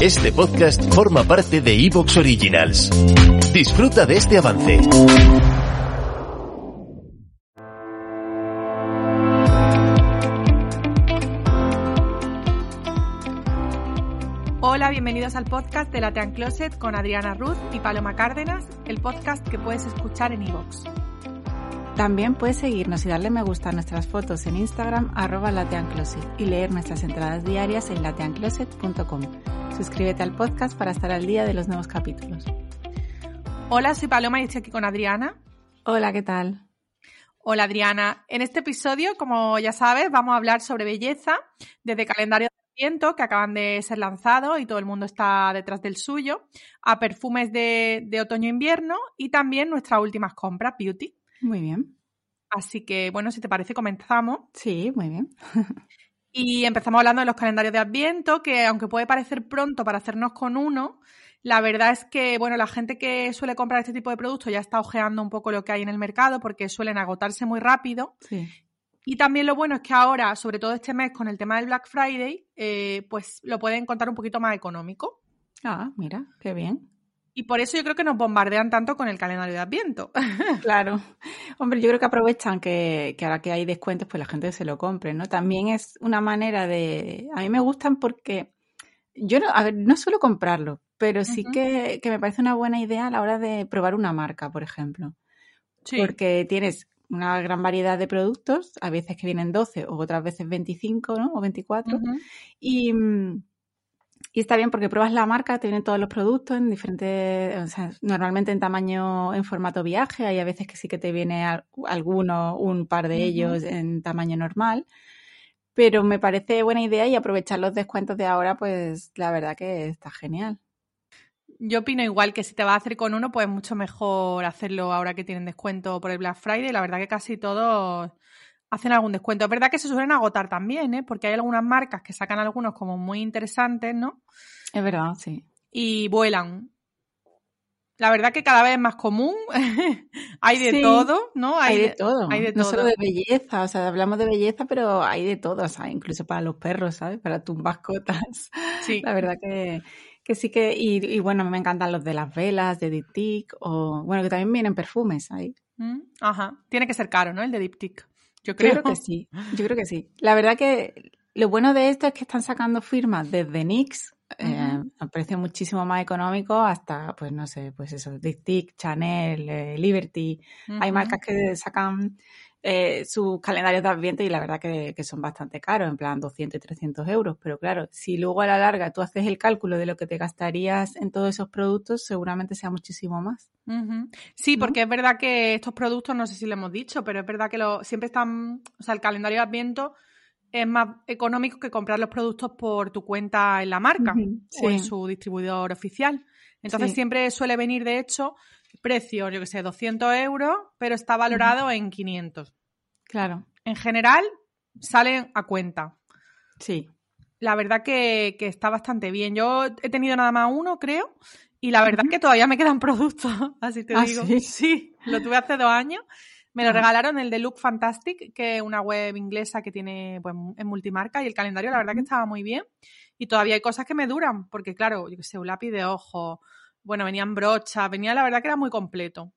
Este podcast forma parte de Evox Originals. Disfruta de este avance. Hola, bienvenidos al podcast de Latean Closet con Adriana Ruth y Paloma Cárdenas, el podcast que puedes escuchar en iVoox. También puedes seguirnos y darle me gusta a nuestras fotos en Instagram arroba lateancloset y leer nuestras entradas diarias en lateancloset.com. Suscríbete al podcast para estar al día de los nuevos capítulos. Hola, soy Paloma y estoy aquí con Adriana. Hola, ¿qué tal? Hola Adriana, en este episodio, como ya sabes, vamos a hablar sobre belleza desde calendario que acaban de ser lanzados y todo el mundo está detrás del suyo, a perfumes de, de otoño-invierno y también nuestras últimas compras, beauty. Muy bien. Así que, bueno, si te parece, comenzamos. Sí, muy bien. Y empezamos hablando de los calendarios de Adviento, que aunque puede parecer pronto para hacernos con uno, la verdad es que, bueno, la gente que suele comprar este tipo de productos ya está ojeando un poco lo que hay en el mercado porque suelen agotarse muy rápido. Sí. Y también lo bueno es que ahora, sobre todo este mes con el tema del Black Friday, eh, pues lo pueden encontrar un poquito más económico. Ah, mira, qué bien. Y por eso yo creo que nos bombardean tanto con el calendario de Adviento. Claro. Hombre, yo creo que aprovechan que, que ahora que hay descuentos, pues la gente se lo compre, ¿no? También es una manera de... A mí me gustan porque yo no, a ver, no suelo comprarlo, pero sí que, que me parece una buena idea a la hora de probar una marca, por ejemplo. Sí. Porque tienes una gran variedad de productos, a veces que vienen 12 o otras veces 25, ¿no? O 24. Ujú. Y, mm, y está bien porque pruebas la marca, te vienen todos los productos en diferentes, o sea, normalmente en tamaño, en formato viaje, hay a veces que sí que te viene al- alguno, un par de ellos en tamaño normal, pero me parece buena idea y aprovechar los descuentos de ahora, pues la verdad que está genial. Yo opino igual que si te vas a hacer con uno, pues mucho mejor hacerlo ahora que tienen descuento por el Black Friday. La verdad que casi todos hacen algún descuento. Es verdad que se suelen agotar también, ¿eh? Porque hay algunas marcas que sacan algunos como muy interesantes, ¿no? Es verdad, sí. Y vuelan. La verdad que cada vez es más común. hay de Sí. todo, ¿no? Hay, de todo, Hay de no solo de belleza, o sea, hablamos de belleza, pero hay de todo, o sea, incluso para los perros, ¿sabes? Para tus mascotas. Sí. La verdad que, que sí que, y, y bueno, me encantan los de las velas, de Diptyque, o bueno, que también vienen perfumes ahí. Mm, Ajá. Tiene que ser caro, ¿no? El de Diptyque. Yo Yo creo. que sí, yo creo que sí. La verdad que lo bueno de esto es que están sacando firmas desde NYX eh, a precio muchísimo más económico hasta, pues no sé, pues eso, Diptyque, Chanel, eh, Liberty. Hay marcas que sacan eh, sus calendarios de Adviento y la verdad que, que son bastante caros, en plan 200 y 300 euros. Pero claro, si luego a la larga tú haces el cálculo de lo que te gastarías en todos esos productos, seguramente sea muchísimo más. Sí, porque es verdad que estos productos, no sé si lo hemos dicho, pero es verdad que lo, siempre están, o sea, el calendario de Adviento es más económico que comprar los productos por tu cuenta en la marca o en su distribuidor oficial. Entonces Sí. siempre suele venir, de hecho, precio, yo que sé, 200 euros, pero está valorado en 500. Claro, En general, salen a cuenta. sí. La verdad que, que está bastante bien. Yo he tenido nada más uno, creo, y la verdad que todavía me quedan productos, así te ¿Ah, digo. sí? lo tuve hace dos años. Me lo Ajá. regalaron el de Look Fantastic, que es una web inglesa que tiene pues, en multimarca, y el calendario la verdad que estaba muy bien. Y todavía hay cosas que me duran, porque claro, yo que sé, un lápiz de ojo, bueno, venían brochas, venía la verdad que era muy completo.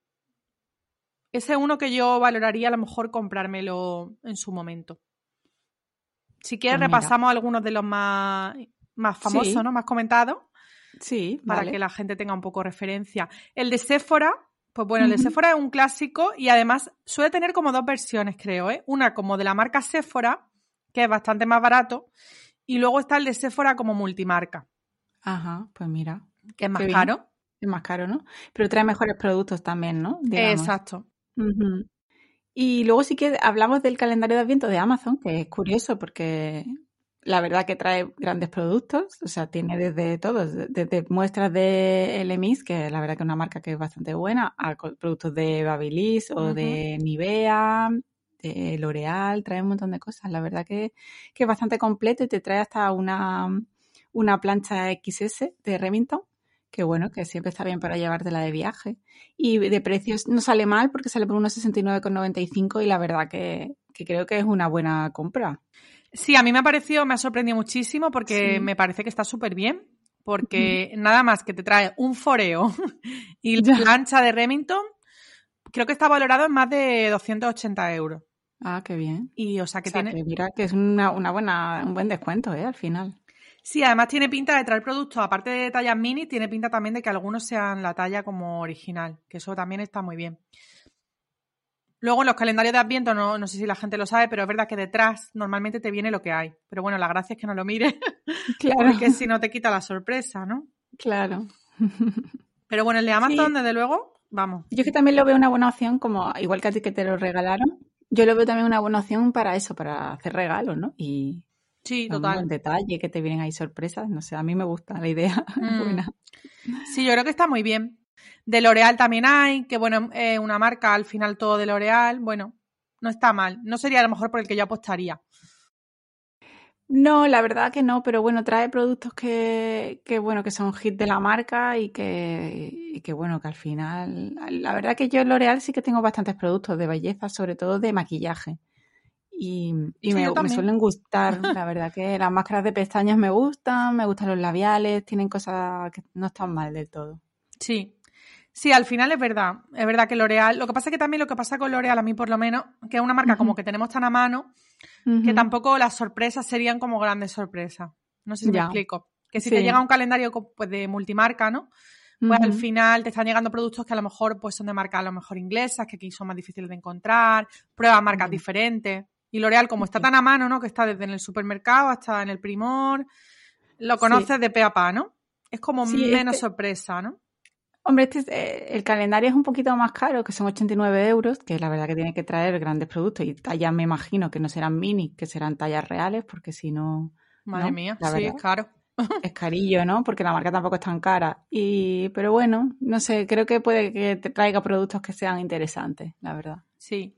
Ese es uno que yo valoraría a lo mejor comprármelo en su momento. Si quieres, Pues repasamos algunos de los más, más famosos, Sí. ¿no? Más comentados, Sí, para vale. que la gente tenga un poco referencia. El de Sephora, pues bueno, el de. Sephora es un clásico y además suele tener como dos versiones, creo, ¿eh? Una como de la marca Sephora, que es bastante más barato, y luego está el de Sephora como multimarca, Ajá, pues mira, que es más Qué bien. Es más caro, ¿no? Pero trae mejores productos también, ¿no? Digamos. Exacto. Y luego sí que hablamos del calendario de Adviento de Amazon, que es curioso porque la verdad que trae grandes productos, o sea, tiene desde todos, desde muestras de LMIS, que la verdad que es una marca que es bastante buena, a productos de Babyliss o de Nivea, de L'Oreal, trae un montón de cosas. La verdad que, que, es bastante completo y te trae hasta una, una plancha XS de Remington, que bueno, que siempre está bien para llevártela de viaje. Y de precios no sale mal porque sale por unos 69,95 y la verdad que, que creo que es una buena compra. Sí, a mí me ha parecido, me ha sorprendido muchísimo porque me parece que está súper bien. Porque nada más que te trae un foreo y la plancha de Remington, creo que está valorado en más de 280 euros. Ah, qué bien. Y o sea que tiene. mira que es una, una, buena, un buen descuento, ¿eh? Al final. Sí, además tiene pinta de traer productos, aparte de tallas mini, tiene pinta también de que algunos sean la talla como original, que eso también está muy bien. Luego en los calendarios de Adviento, no, no sé si la gente lo sabe, pero es verdad que detrás normalmente te viene lo que hay. Pero bueno, la gracia es que no lo mires, claro. porque si no te quita la sorpresa, ¿no? Claro. Pero bueno, el de Amazon, desde luego, vamos. Yo es que también lo veo una buena opción, como igual que a ti que te lo regalaron, yo lo veo también una buena opción para eso, para hacer regalos, ¿no? Y sí, total. Un detalle, que te vienen ahí sorpresas, no sé, a mí me gusta la idea. buena. Sí, yo creo que está muy bien. De L'Oreal también hay, que bueno, es una marca al final todo de L'Oreal. Bueno, no está mal. No sería a lo mejor por el que yo apostaría. No, la verdad que no, pero bueno, trae productos que, que bueno, que son hit de la marca y que, y que bueno, que al final, la verdad que yo en L'Oreal sí que tengo bastantes productos de belleza, sobre todo de maquillaje. Y, y me, me, suelen gustar, la verdad que las máscaras de pestañas me gustan, me gustan los labiales, tienen cosas que no están mal del todo. Sí, Sí, al final es verdad. Es verdad que L'Oreal. Lo que pasa es que también lo que pasa con L'Oreal, a mí por lo menos, que es una marca como que tenemos tan a mano, que tampoco las sorpresas serían como grandes sorpresas. No sé si me explico. Que si te llega un calendario pues, de multimarca, ¿no? Pues al final te están llegando productos que a lo mejor pues, son de marca a lo mejor inglesas, que aquí son más difíciles de encontrar, pruebas marcas diferentes. Y L'Oreal, como está tan a mano, ¿no? Que está desde en el supermercado hasta en el primor, lo conoces de pe a pa, ¿no? Es como menos sorpresa, ¿no? Hombre, este el calendario es un poquito más caro, que son 89 euros, que la verdad que tiene que traer grandes productos y tallas me imagino que no serán mini, que serán tallas reales, porque si no... Madre mía, sí, es caro. es carillo, ¿no? Porque la marca tampoco es tan cara. Y, pero bueno, no sé, creo que puede que te traiga productos que sean interesantes, la verdad. Sí.